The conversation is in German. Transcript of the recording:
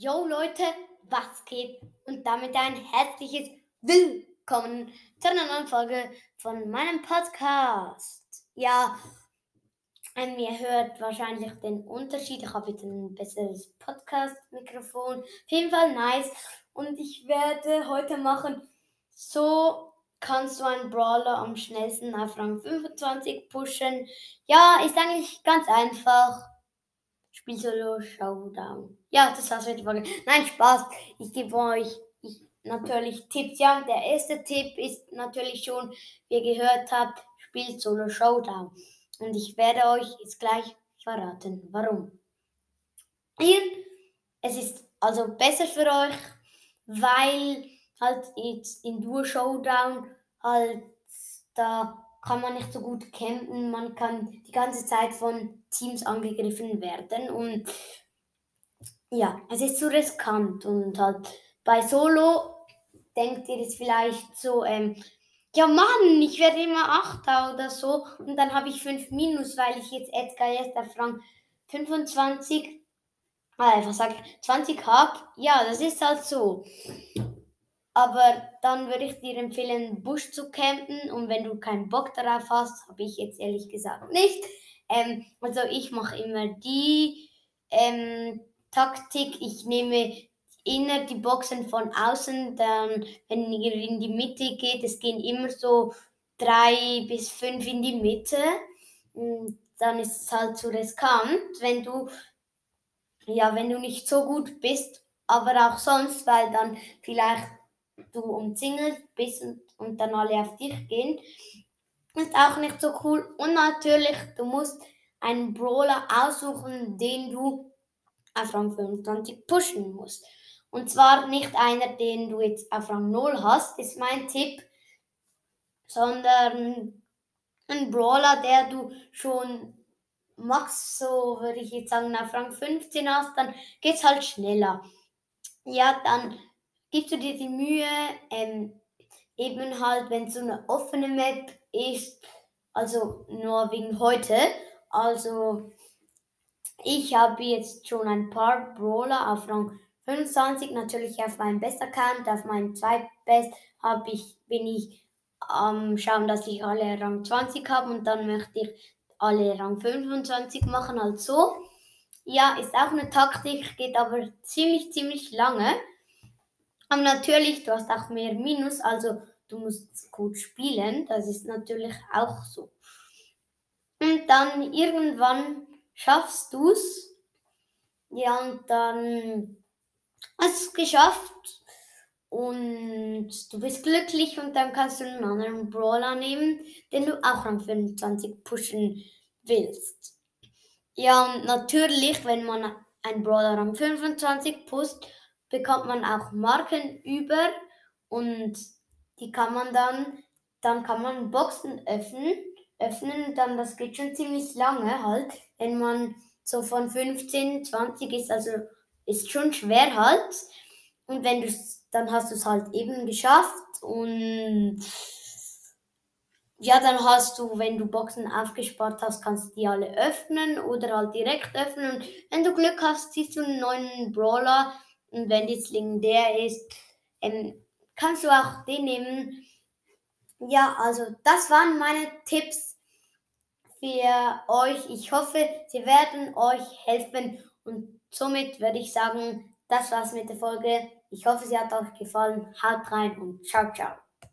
Yo Leute, was geht? Und damit ein herzliches Willkommen zu einer neuen Folge von meinem Podcast. Ja, ähm, ihr hört wahrscheinlich den Unterschied. Ich habe jetzt ein besseres Podcast-Mikrofon. Auf jeden Fall nice. Und ich werde heute machen, so kannst du einen Brawler am schnellsten auf Rang 25 pushen. Ja, ist eigentlich ganz einfach. Spiel Solo Showdown. Ja, das war's für die Folge. Nein, Spaß. Ich gebe euch ich, natürlich Tipps. Ja, der erste Tipp ist natürlich schon, wie ihr gehört habt, spielt Solo Showdown. Und ich werde euch jetzt gleich verraten, warum. Ihr, es ist also besser für euch, weil halt jetzt in Duo Showdown halt da kann man nicht so gut campen, man kann die ganze Zeit von Teams angegriffen werden und ja, es ist zu riskant und halt bei Solo denkt ihr jetzt vielleicht so, ähm, ja Mann, ich werde immer Achter oder so und dann habe ich 5 Minus, weil ich jetzt Edgar jetzt auf Rang 25, äh, was ich, 20 habe. Ja, das ist halt so. Aber dann würde ich dir empfehlen, Busch zu campen. Und wenn du keinen Bock darauf hast, habe ich jetzt ehrlich gesagt nicht. Ähm, also ich mache immer die ähm, Taktik. Ich nehme inner die Boxen von außen. Dann, wenn ihr in die Mitte geht, es gehen immer so drei bis fünf in die Mitte. Und dann ist es halt zu riskant, wenn du ja, wenn du nicht so gut bist, aber auch sonst, weil dann vielleicht du umzingelt bist und, und dann alle auf dich gehen. Ist auch nicht so cool. Und natürlich, du musst einen Brawler aussuchen, den du auf Rang 25 pushen musst. Und zwar nicht einer, den du jetzt auf Rang 0 hast, ist mein Tipp, sondern ein Brawler, der du schon max, so würde ich jetzt sagen, auf Rang 15 hast, dann geht es halt schneller. Ja, dann gibst du dir die Mühe, ähm, eben halt, wenn es so eine offene Map ist, also nur wegen heute, also ich habe jetzt schon ein paar Brawler auf Rang 25, natürlich auf meinem Best-Account, auf meinem Zweitbest habe ich, bin ich am ähm, schauen, dass ich alle Rang 20 habe und dann möchte ich alle Rang 25 machen, also Ja, ist auch eine Taktik, geht aber ziemlich, ziemlich lange. Aber natürlich, du hast auch mehr Minus, also du musst gut spielen. Das ist natürlich auch so. Und dann irgendwann schaffst du es. Ja, und dann hast du es geschafft. Und du bist glücklich und dann kannst du einen anderen Brawler nehmen, den du auch an 25 pushen willst. Ja, und natürlich, wenn man einen Brawler am 25 pusht, bekommt man auch Marken über und die kann man dann, dann kann man Boxen öffnen, öffnen, dann das geht schon ziemlich lange halt, wenn man so von 15, 20 ist, also ist schon schwer halt. Und wenn du dann hast du es halt eben geschafft und ja, dann hast du, wenn du Boxen aufgespart hast, kannst du die alle öffnen oder halt direkt öffnen. Und wenn du Glück hast, siehst du einen neuen Brawler, und wenn jetzt legendär ist, ähm, kannst du auch den nehmen. Ja, also das waren meine Tipps für euch. Ich hoffe, sie werden euch helfen. Und somit würde ich sagen, das war's mit der Folge. Ich hoffe, sie hat euch gefallen. Haut rein und ciao, ciao.